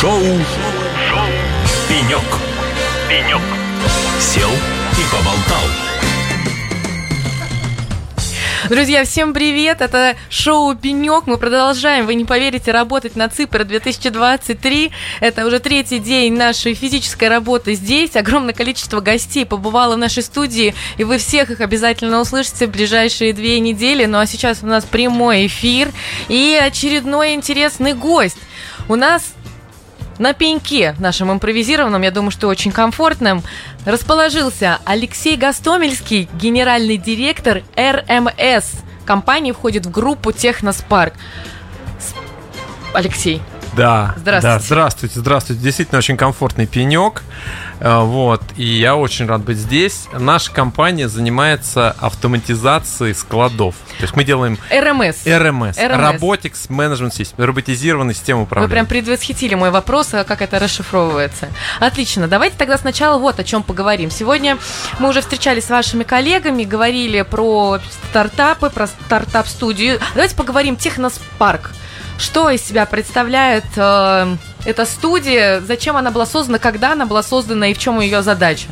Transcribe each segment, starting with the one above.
Шоу, Шоу. «Пенек». «Пенек». Сел и поболтал. Друзья, всем привет! Это шоу «Пенек». Мы продолжаем, вы не поверите, работать на ЦИПР 2023. Это уже третий день нашей физической работы здесь. Огромное количество гостей побывало в нашей студии, и вы всех их обязательно услышите в ближайшие две недели. Ну а сейчас у нас прямой эфир и очередной интересный гость. У нас на пеньке нашем импровизированном, я думаю, что очень комфортным, расположился Алексей Гастомельский, генеральный директор РМС. Компания входит в группу Техноспарк. Алексей, да, Здравствуйте. Да, здравствуйте, здравствуйте. Действительно очень комфортный пенек. Э, вот, и я очень рад быть здесь. Наша компания занимается автоматизацией складов. То есть мы делаем РМС. РМС. Robotics Management System, роботизированная система Вы управления. прям предвосхитили мой вопрос, а как это расшифровывается. Отлично, давайте тогда сначала вот о чем поговорим. Сегодня мы уже встречались с вашими коллегами, говорили про стартапы, про стартап-студию. Давайте поговорим Техноспарк. Что из себя представляет э, эта студия, зачем она была создана, когда она была создана? И в чем ее задача?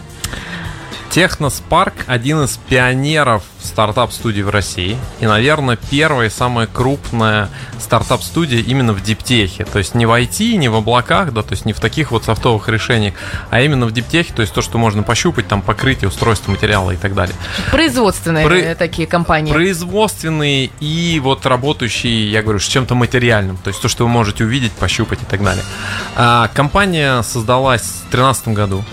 Техноспарк один из пионеров стартап-студий в России. И, наверное, первая и самая крупная стартап-студия именно в диптехе. То есть не в IT, не в облаках, да, то есть не в таких вот софтовых решениях, а именно в диптехе, то есть то, что можно пощупать, там покрытие, устройство материала и так далее. Производственные Про- такие компании. Производственные и вот работающие, я говорю, с чем-то материальным. То есть то, что вы можете увидеть, пощупать и так далее. А, компания создалась в 2013 году.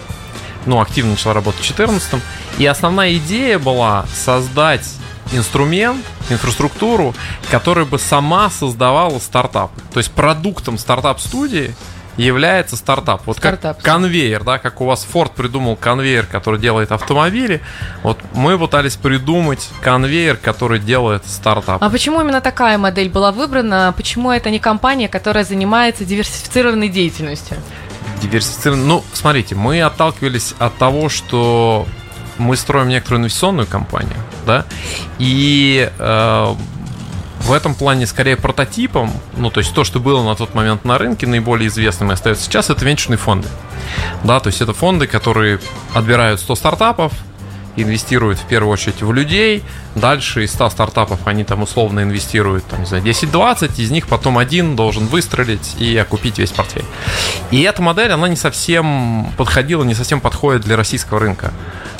Ну, активно начала работать в 2014. И основная идея была создать инструмент, инфраструктуру, которая бы сама создавала стартапы. То есть продуктом стартап-студии является стартап. Вот Стартап. как конвейер, да, как у вас Ford придумал конвейер, который делает автомобили, вот мы пытались придумать конвейер, который делает стартап. А почему именно такая модель была выбрана? Почему это не компания, которая занимается диверсифицированной деятельностью? Диверсифицирован. Ну, смотрите, мы отталкивались от того, что мы строим некоторую инвестиционную компанию, да, и э, в этом плане скорее прототипом, ну, то есть то, что было на тот момент на рынке, наиболее известным и остается сейчас, это венчурные фонды. Да, то есть это фонды, которые отбирают 100 стартапов, инвестируют в первую очередь в людей, дальше из 100 стартапов они там условно инвестируют, там, не знаю, 10-20, из них потом один должен выстрелить и окупить весь портфель. И эта модель, она не совсем подходила, не совсем подходит для российского рынка,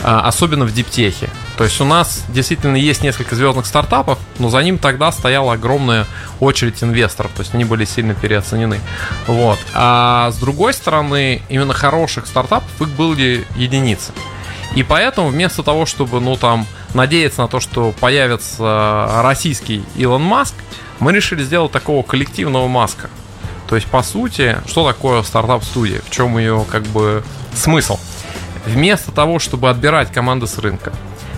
а, особенно в диптехе. То есть у нас действительно есть несколько звездных стартапов, но за ним тогда стояла огромная очередь инвесторов, то есть они были сильно переоценены. Вот. А с другой стороны, именно хороших стартапов их были единицы. И поэтому вместо того, чтобы, ну, там, надеяться на то, что появится российский Илон Маск, мы решили сделать такого коллективного Маска. То есть, по сути, что такое стартап-студия? В чем ее, как бы, смысл? Вместо того, чтобы отбирать команды с рынка,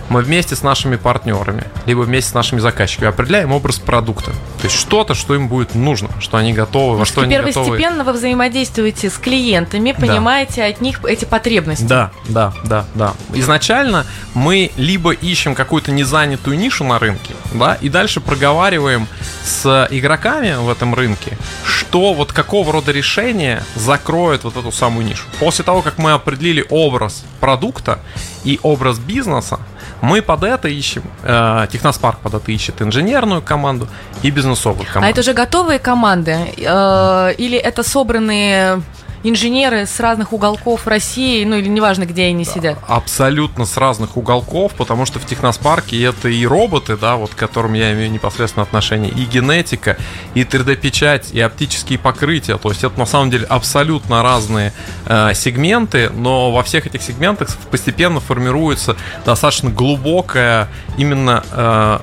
мы вместе с нашими партнерами, либо вместе с нашими заказчиками определяем образ продукта. То есть что-то, что им будет нужно, что они готовы, во что они готовы. Первостепенно вы взаимодействуете с клиентами, Да. понимаете от них эти потребности. Да, да, да, да. Изначально мы либо ищем какую-то незанятую нишу на рынке, да, и дальше проговариваем с игроками в этом рынке, что вот какого рода решение закроет вот эту самую нишу. После того, как мы определили образ продукта и образ бизнеса, мы под это ищем, э, Техноспарк под это ищет инженерную команду и бизнесовую команду. А это уже готовые команды? э, Или это собранные инженеры с разных уголков России, ну или неважно, где они сидят? абсолютно с разных уголков, потому что в Техноспарке это и роботы, да, вот к которым я имею непосредственно отношение, и генетика, и 3D-печать, и оптические покрытия. То есть это на самом деле абсолютно разные э, сегменты, но во всех этих сегментах постепенно формируется достаточно глубокая именно э,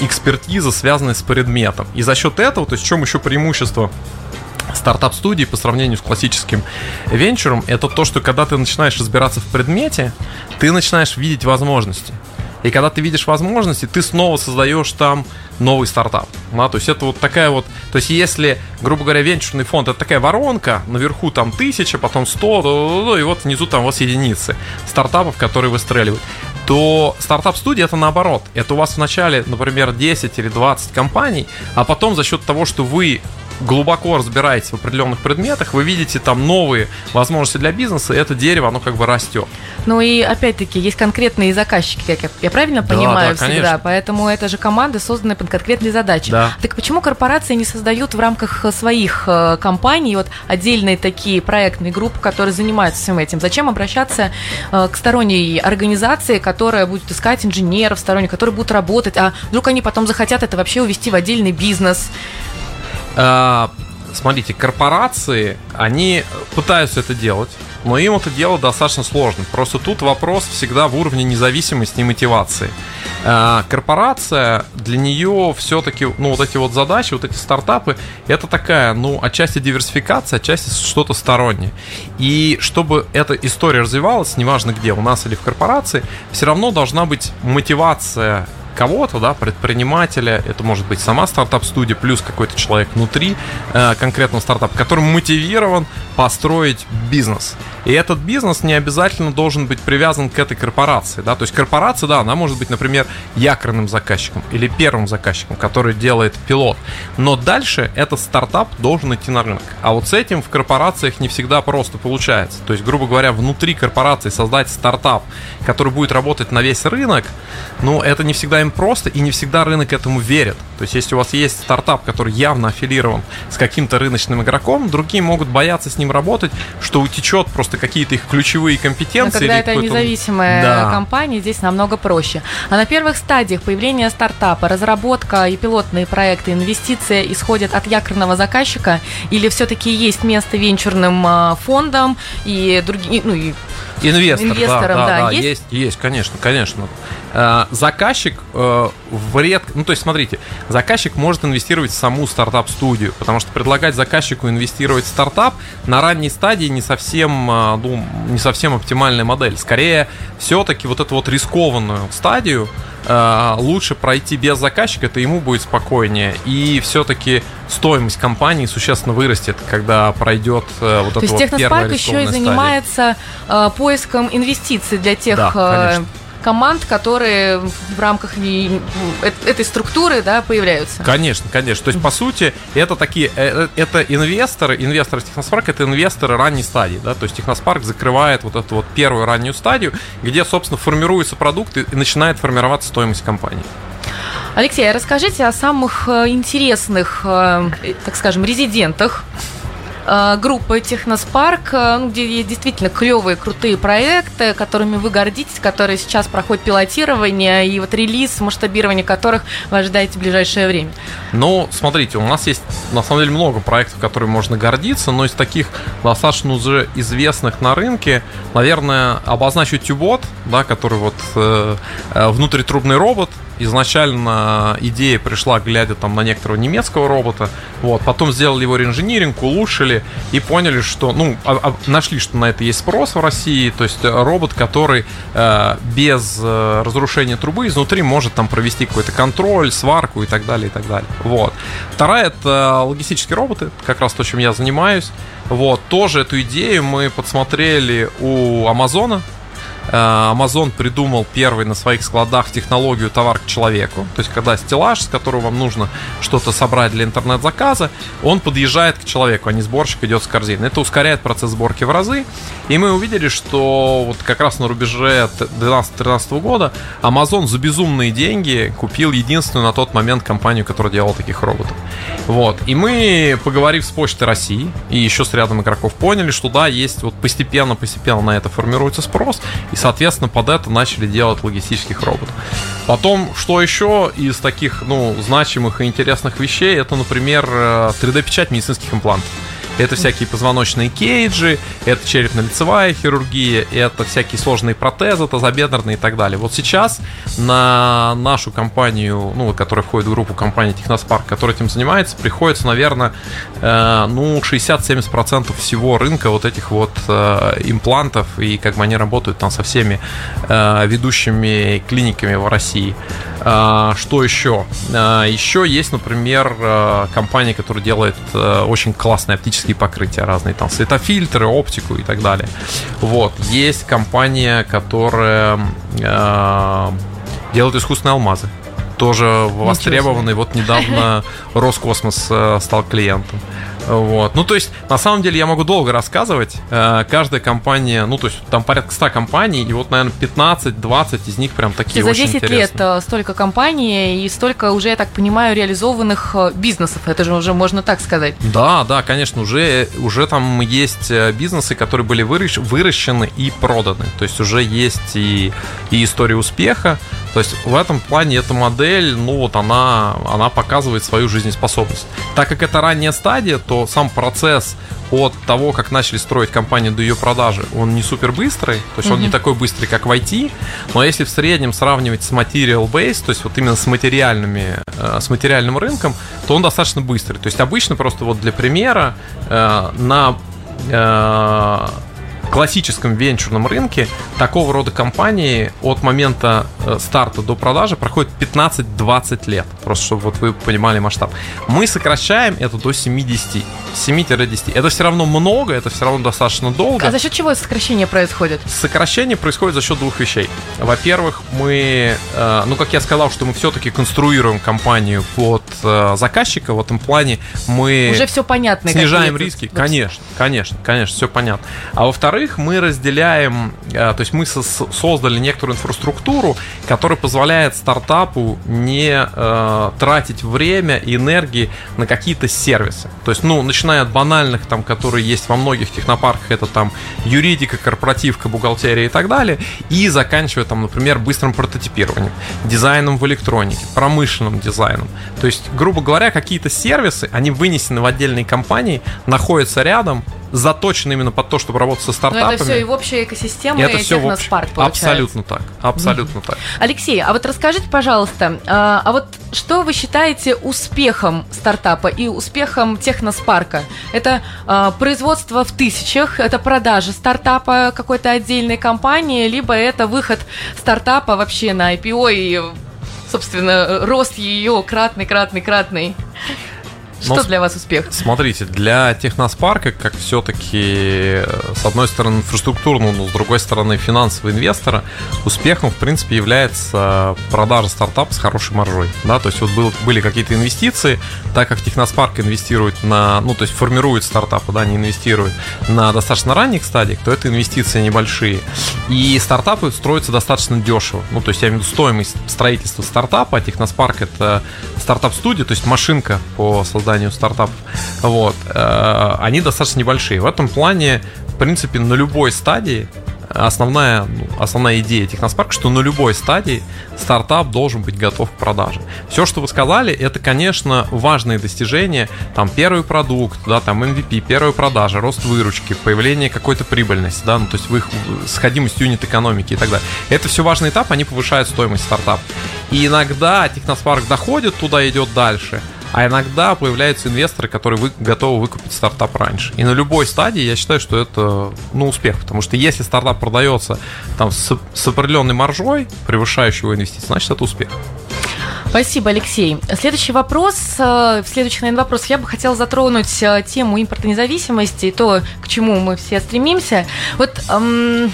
экспертиза, связанная с предметом. И за счет этого, то есть в чем еще преимущество стартап-студии по сравнению с классическим венчуром, это то, что когда ты начинаешь разбираться в предмете, ты начинаешь видеть возможности. И когда ты видишь возможности, ты снова создаешь там новый стартап. Да, то есть это вот такая вот... То есть если, грубо говоря, венчурный фонд это такая воронка, наверху там тысяча, потом сто, и вот внизу там у вас единицы стартапов, которые выстреливают то стартап-студия это наоборот. Это у вас вначале, например, 10 или 20 компаний, а потом за счет того, что вы глубоко разбираетесь в определенных предметах, вы видите там новые возможности для бизнеса, и это дерево, оно как бы растет. Ну и опять-таки есть конкретные заказчики, как я, я правильно Да, понимаю да, всегда, конечно. поэтому это же команды, созданные под конкретные задачи. Да. Так почему корпорации не создают в рамках э, своих э, компаний вот отдельные такие проектные группы, которые занимаются всем этим? Зачем обращаться э, к сторонней организации, которая будет искать инженеров сторонних, которые будут работать, а вдруг они потом захотят это вообще увести в отдельный бизнес? А, Смотрите, корпорации, они пытаются это делать, но им это делать достаточно сложно. Просто тут вопрос всегда в уровне независимости и мотивации. А, Корпорация, для нее все-таки, ну, вот эти вот задачи, вот эти стартапы, это такая, ну, отчасти диверсификация, отчасти что-то стороннее. И чтобы эта история развивалась, неважно где, у нас или в корпорации, все равно должна быть мотивация кого-то, да, предпринимателя, это может быть сама стартап-студия, плюс какой-то человек внутри э, конкретного стартапа, который мотивирован построить бизнес. И этот бизнес не обязательно должен быть привязан к этой корпорации, да, то есть корпорация, да, она может быть, например, якорным заказчиком или первым заказчиком, который делает пилот, но дальше этот стартап должен идти на рынок. А вот с этим в корпорациях не всегда просто получается. То есть, грубо говоря, внутри корпорации создать стартап, который будет работать на весь рынок, ну, это не всегда им просто, и не всегда рынок этому верит. То есть, если у вас есть стартап, который явно аффилирован с каким-то рыночным игроком, другие могут бояться с ним работать, что утечет просто какие-то их ключевые Но компетенции. когда или это независимая Да. компания, здесь намного проще. А на первых стадиях появления стартапа, разработка и пилотные проекты, инвестиции исходят от якорного заказчика или все-таки есть место венчурным а, фондам и другим, ну и Инвестор, Инвесторам, да, да, да, да, есть? есть, есть, конечно, конечно. Э, Заказчик э, в ред... ну то есть смотрите, заказчик может инвестировать в саму стартап-студию, потому что предлагать заказчику инвестировать в стартап на ранней стадии не совсем, э, ну, не совсем оптимальная модель. Скорее, все-таки вот эту вот рискованную стадию э, лучше пройти без заказчика, это ему будет спокойнее. И все-таки стоимость компании существенно вырастет, когда пройдет э, вот То эта есть вот первая еще и занимается э, поиском инвестиций для тех Да, конечно. Команд, которые в рамках этой структуры да, появляются. Конечно, конечно. То есть, по сути, это такие, э, э, это инвесторы, инвесторы Техноспарк, это инвесторы ранней стадии, да, то есть Техноспарк закрывает вот эту вот первую раннюю стадию, где, собственно, формируется продукт и начинает формироваться стоимость компании. Алексей, а расскажите о самых э, интересных, так скажем, резидентах группы Техноспарк, э, ну, где есть действительно клевые, крутые проекты, которыми вы гордитесь, которые сейчас проходят пилотирование и вот релиз, масштабирование которых вы ожидаете в ближайшее время. Ну, смотрите, у нас есть на самом деле много проектов, которыми можно гордиться, но из таких достаточно уже известных на рынке, наверное, обозначу Тюбот, да, который вот э, э, внутритрубный робот. Изначально идея пришла, глядя там на некоторого немецкого робота, вот, потом сделали его реинжиниринг, улучшили и поняли, что, ну, а- а- нашли, что на это есть спрос в России, то есть э, робот, который э, без э, разрушения трубы изнутри может там провести какой-то контроль, сварку и так далее, и так далее. Вот. Вторая это логистические роботы, как раз то, чем я занимаюсь. Вот, тоже эту идею мы подсмотрели у Амазона, Amazon придумал первый на своих складах технологию товар к человеку. То есть, когда стеллаж, с которого вам нужно что-то собрать для интернет-заказа, он подъезжает к человеку, а не сборщик идет с корзины. Это ускоряет процесс сборки в разы. И мы увидели, что вот как раз на рубеже 2012-2013 года Amazon за безумные деньги купил единственную на тот момент компанию, которая делала таких роботов. Вот. И мы, поговорив с Почтой России и еще с рядом игроков, поняли, что да, есть вот постепенно-постепенно на это формируется спрос, и, соответственно, под это начали делать логистических роботов. Потом, что еще из таких, ну, значимых и интересных вещей, это, например, э, 3D-печать медицинских имплантов. Это всякие позвоночные кейджи, это черепно-лицевая хирургия, это всякие сложные протезы, тазобедренные и так далее. Вот сейчас на нашу компанию, ну, которая входит в группу компании Техноспарк, которая этим занимается, приходится, наверное, э, ну, 60-70% всего рынка вот этих вот э, имплантов, и как бы они работают там со всеми э, ведущими клиниками в России. А, Что еще? А, Еще есть, например, э, компания, которая делает э, очень классные оптические покрытия разные, там светофильтры, оптику и так далее. Вот. Есть компания, которая э, делает искусственные алмазы. Тоже востребованный. Вот недавно Роскосмос э, стал клиентом. Вот. Ну, то есть, на самом деле, я могу долго рассказывать. Э, каждая компания, ну, то есть, там порядка 100 компаний, и вот, наверное, 15-20 из них прям такие За очень 10 интересные. лет э, столько компаний и столько уже, я так понимаю, реализованных бизнесов. Это же уже можно так сказать. Да, да, конечно, уже, уже там есть бизнесы, которые были выращ- выращены и проданы. То есть уже есть и, и история успеха. То есть в этом плане эта модель, ну вот она, она показывает свою жизнеспособность. Так как это ранняя стадия, то сам процесс от того, как начали строить компанию до ее продажи, он не супер быстрый, то есть он не такой быстрый, как в IT, но если в среднем сравнивать с material base, то есть вот именно с материальными, э, с материальным рынком, то он достаточно быстрый. То есть обычно просто вот для примера э, на э, классическом венчурном рынке такого рода компании от момента э, старта до продажи проходит 15-20 лет. Просто чтобы вот вы понимали масштаб. Мы сокращаем это до 70. 7-10. Это все равно много, это все равно достаточно долго. А за счет чего сокращение происходит? Сокращение происходит за счет двух вещей. Во-первых, мы, э, ну, как я сказал, что мы все-таки конструируем компанию под э, заказчика. В этом плане мы Уже все понятно. снижаем риски. Конечно, конечно, конечно, все понятно. А во-вторых, мы разделяем, э, то есть мы со- создали некоторую инфраструктуру, которая позволяет стартапу не э, тратить время и энергии на какие-то сервисы. То есть, ну, начиная от банальных, там, которые есть во многих технопарках, это там юридика, корпоративка, бухгалтерия и так далее, и заканчивая там, например, быстрым прототипированием, дизайном в электронике, промышленным дизайном. То есть, грубо говоря, какие-то сервисы, они вынесены в отдельные компании, находятся рядом, заточены именно под то, чтобы работать со Но стартапами. это все и в общей экосистеме И это все в общем- Техноспарк получается. Абсолютно так. Абсолютно так. Алексей, а вот расскажите, пожалуйста, а, а вот что вы считаете успехом стартапа и успехом Техноспарка? Это а, производство в тысячах, это продажа стартапа какой-то отдельной компании, либо это выход стартапа вообще на IPO и, собственно, рост ее кратный, кратный, кратный? Что Ну, для вас успех? Смотрите, для техноспарка, как все-таки, с одной стороны, инфраструктурного, но с другой стороны, финансового инвестора, успехом, в принципе, является продажа стартапа с хорошей маржой. Да? То есть вот был- были какие-то инвестиции, так как техноспарк инвестирует на, ну, то есть формирует стартапы, да, не инвестирует на достаточно ранних стадиях, то это инвестиции небольшие. И стартапы строятся достаточно дешево. Ну, то есть я имею в виду стоимость строительства стартапа, а техноспарк это стартап-студия, то есть машинка по созданию стартапов. Вот. Э, Они достаточно небольшие. В этом плане, в принципе, на любой стадии основная, ну, основная идея Техноспарка, что на любой стадии стартап должен быть готов к продаже. Все, что вы сказали, это, конечно, важные достижения. Там первый продукт, да, там MVP, первая продажа, рост выручки, появление какой-то прибыльности, да, ну, то есть в их сходимость юнит экономики и так далее. Это все важный этап, они повышают стоимость стартапа. И иногда Техноспарк доходит туда, идет дальше, а иногда появляются инвесторы, которые вы, готовы выкупить стартап раньше. И на любой стадии я считаю, что это ну, успех. Потому что если стартап продается там, с, с определенной маржой, превышающей его инвестиции, значит это успех. Спасибо, Алексей. Следующий вопрос, э, в следующих, наверное, вопросах я бы хотела затронуть э, тему импортной независимости и то, к чему мы все стремимся. Вот эм,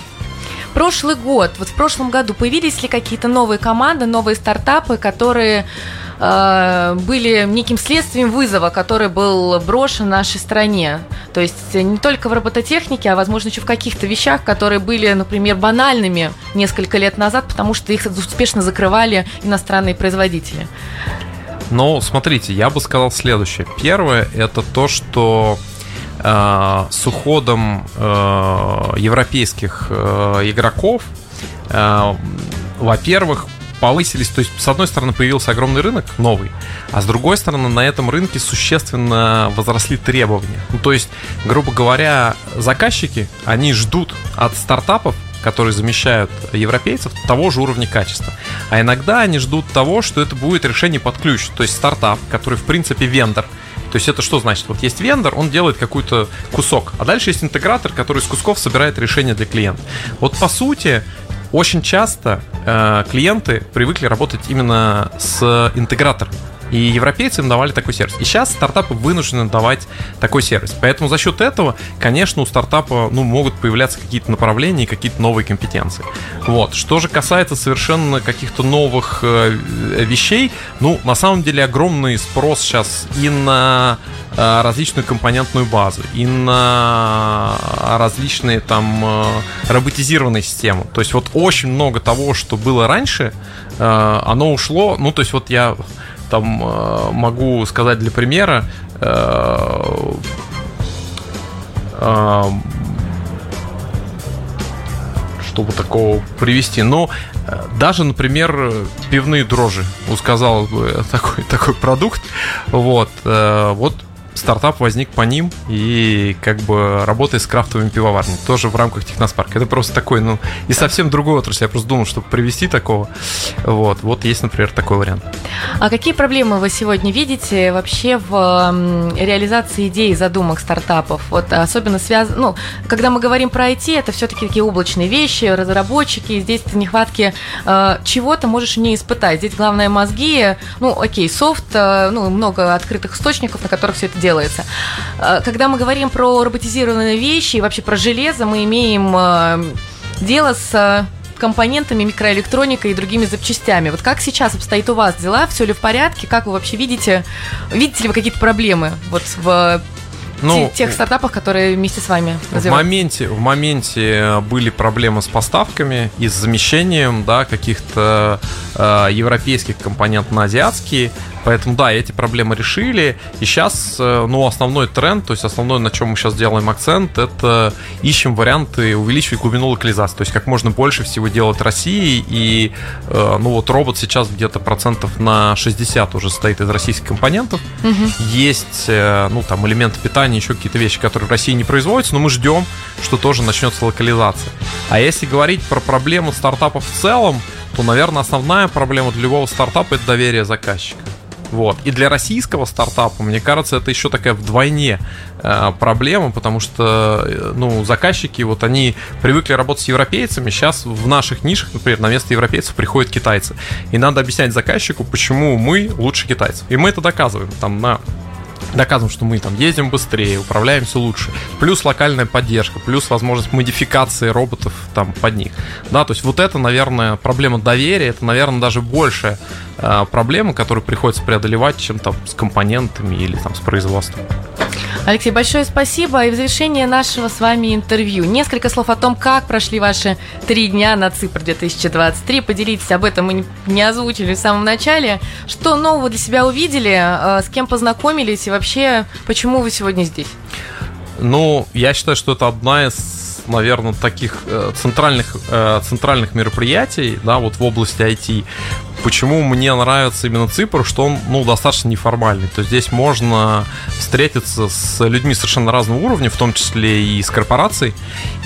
прошлый год, вот в прошлом году появились ли какие-то новые команды, новые стартапы, которые были неким следствием вызова, который был брошен нашей стране. То есть не только в робототехнике, а, возможно, еще в каких-то вещах, которые были, например, банальными несколько лет назад, потому что их успешно закрывали иностранные производители. Но смотрите, я бы сказал следующее. Первое это то, что э, с уходом э, европейских э, игроков, э, во-первых, повысились, то есть с одной стороны появился огромный рынок новый, а с другой стороны на этом рынке существенно возросли требования. Ну, то есть, грубо говоря, заказчики, они ждут от стартапов которые замещают европейцев, того же уровня качества. А иногда они ждут того, что это будет решение под ключ, то есть стартап, который в принципе вендор. То есть это что значит? Вот есть вендор, он делает какой-то кусок, а дальше есть интегратор, который из кусков собирает решение для клиента. Вот по сути, очень часто э, клиенты привыкли работать именно с интегратором. И европейцы им давали такой сервис. И сейчас стартапы вынуждены давать такой сервис. Поэтому за счет этого, конечно, у стартапа ну, могут появляться какие-то направления и какие-то новые компетенции. Вот. Что же касается совершенно каких-то новых э, вещей, ну, на самом деле огромный спрос сейчас и на э, различную компонентную базу, и на различные там э, роботизированные системы. То есть вот очень много того, что было раньше, э, оно ушло. Ну, то есть вот я там э, могу сказать для примера, э, э, чтобы такого привести. Но даже, например, пивные дрожжи, сказал бы такой, такой продукт. Вот, вот стартап возник по ним и как бы работает с крафтовыми пивоварнями, тоже в рамках Техноспарка. Это просто такой, ну, и совсем другой отрасль. Я просто думал, чтобы привести такого. Вот, вот есть, например, такой вариант. А какие проблемы вы сегодня видите вообще в реализации идей и задумок стартапов? Вот особенно связано, ну, когда мы говорим про IT, это все-таки такие облачные вещи, разработчики, здесь нехватки э, чего-то можешь не испытать. Здесь главное мозги, ну, окей, софт, э, ну, много открытых источников, на которых все это делается. Э, когда мы говорим про роботизированные вещи и вообще про железо, мы имеем э, дело с э, компонентами, микроэлектроникой и другими запчастями. Вот как сейчас обстоит у вас дела? Все ли в порядке? Как вы вообще видите? Видите ли вы какие-то проблемы вот в ну, тех стартапах, которые вместе с вами развиваются? В моменте, в моменте были проблемы с поставками и с замещением да, каких-то э, европейских компонент на азиатские. Поэтому, да, эти проблемы решили. И сейчас, э, ну, основной тренд, то есть основной, на чем мы сейчас делаем акцент, это ищем варианты увеличивать глубину локализации. То есть как можно больше всего делать России. И, э, ну, вот робот сейчас где-то процентов на 60 уже стоит из российских компонентов. Угу. Есть, э, ну, там, элементы питания, еще какие-то вещи, которые в России не производятся, но мы ждем, что тоже начнется локализация. А если говорить про проблему стартапов в целом, то, наверное, основная проблема для любого стартапа это доверие заказчика. Вот. И для российского стартапа, мне кажется, это еще такая вдвойне э, проблема, потому что э, ну, заказчики, вот они привыкли работать с европейцами, сейчас в наших нишах, например, на место европейцев приходят китайцы. И надо объяснять заказчику, почему мы лучше китайцев. И мы это доказываем там на доказываем, что мы там ездим быстрее, управляемся лучше, плюс локальная поддержка, плюс возможность модификации роботов там под них. Да, то есть вот это, наверное, проблема доверия, это, наверное, даже большая э, проблема, которую приходится преодолевать, чем там с компонентами или там с производством. Алексей, большое спасибо. И в завершение нашего с вами интервью несколько слов о том, как прошли ваши три дня на ЦИПР 2023. Поделитесь об этом, мы не озвучили в самом начале. Что нового для себя увидели, э, с кем познакомились и вообще, почему вы сегодня здесь? Ну, я считаю, что это одна из наверное, таких э, центральных, э, центральных мероприятий, да, вот в области IT. Почему мне нравится именно Ципр, что он, ну, достаточно неформальный. То есть здесь можно встретиться с людьми совершенно разного уровня, в том числе и с корпорацией,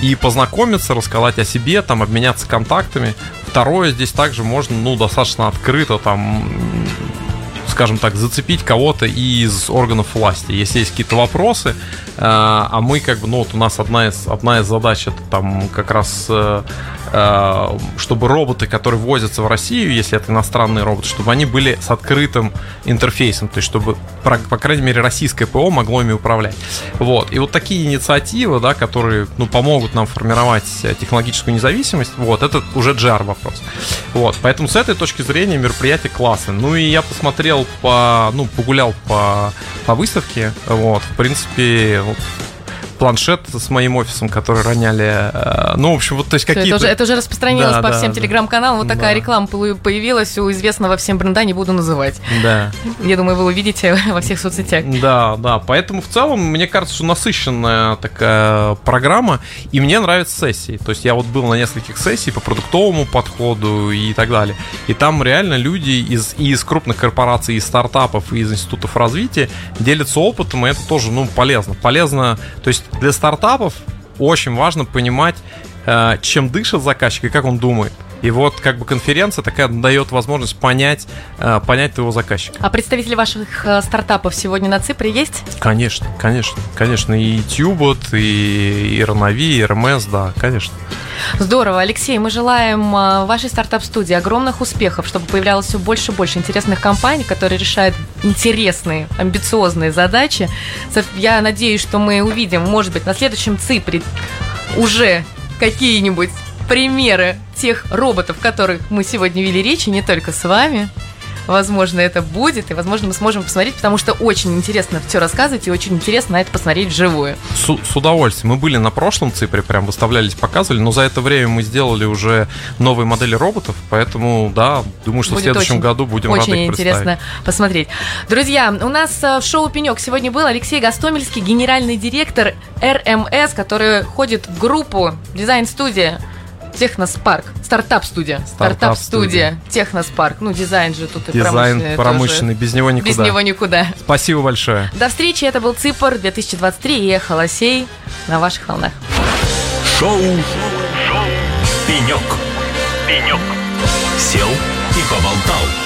и познакомиться, рассказать о себе, там, обменяться контактами. Второе, здесь также можно, ну, достаточно открыто там скажем так, зацепить кого-то из органов власти. Если есть какие-то вопросы, а мы как бы, ну вот у нас одна из, одна из задач это там как раз э, Э, чтобы роботы, которые возятся в Россию, если это иностранные роботы, чтобы они были с открытым интерфейсом, то есть чтобы, по крайней мере, российское ПО могло ими управлять. Вот. И вот такие инициативы, да, которые ну, помогут нам формировать технологическую независимость, вот, это уже GR вопрос. Вот. Поэтому с этой точки зрения мероприятие классное. Ну и я посмотрел по, ну, погулял по, по выставке, вот, в принципе, Gerald. Планшет с моим офисом, который роняли. Э, ну, в общем, вот то есть какие-то... Это уже, это уже распространилось да, по да, всем да. телеграм-каналам. Вот такая да. реклама появилась у известного всем бренда, не буду называть. Да. Я думаю, вы увидите во всех соцсетях. Да, да. Поэтому в целом, мне кажется, что насыщенная такая программа, и мне нравятся сессии. То есть я вот был на нескольких сессий по продуктовому подходу и так далее. И там реально люди из, и из крупных корпораций, из стартапов, и из институтов развития делятся опытом, и это тоже, ну, полезно. Полезно, то есть для стартапов очень важно понимать, э, чем дышит заказчик и как он думает. И вот как бы конференция такая дает возможность понять, э, понять твоего заказчика. А представители ваших э, стартапов сегодня на Ципре есть? Конечно, конечно, конечно. И Тюбот, и, и Ронави, и РМС, да, конечно. Здорово. Алексей, мы желаем э, вашей стартап-студии огромных успехов, чтобы появлялось все больше и больше интересных компаний, которые решают интересные, амбициозные задачи. Я надеюсь, что мы увидим, может быть, на следующем Ципре уже какие-нибудь примеры тех роботов, которых мы сегодня вели речи, не только с вами. Возможно, это будет, и, возможно, мы сможем посмотреть, потому что очень интересно все рассказывать, и очень интересно на это посмотреть вживую. С, с удовольствием. Мы были на прошлом Ципре, прям выставлялись, показывали, но за это время мы сделали уже новые модели роботов, поэтому, да, думаю, что будет в следующем очень, году будем очень рады их интересно посмотреть. Друзья, у нас э, в шоу «Пенек» сегодня был Алексей Гастомельский, генеральный директор РМС, который ходит в группу «Дизайн-студия». Техноспарк. Стартап-студия. Стартап-студия. Техноспарк. Ну, дизайн же тут и Дизайн промышленный. Без него никуда. Без него никуда. Спасибо большое. До встречи. Это был ЦИПР 2023 и Холосей на ваших волнах. Шоу. Шоу. Пенек. Пенек. Сел и поболтал.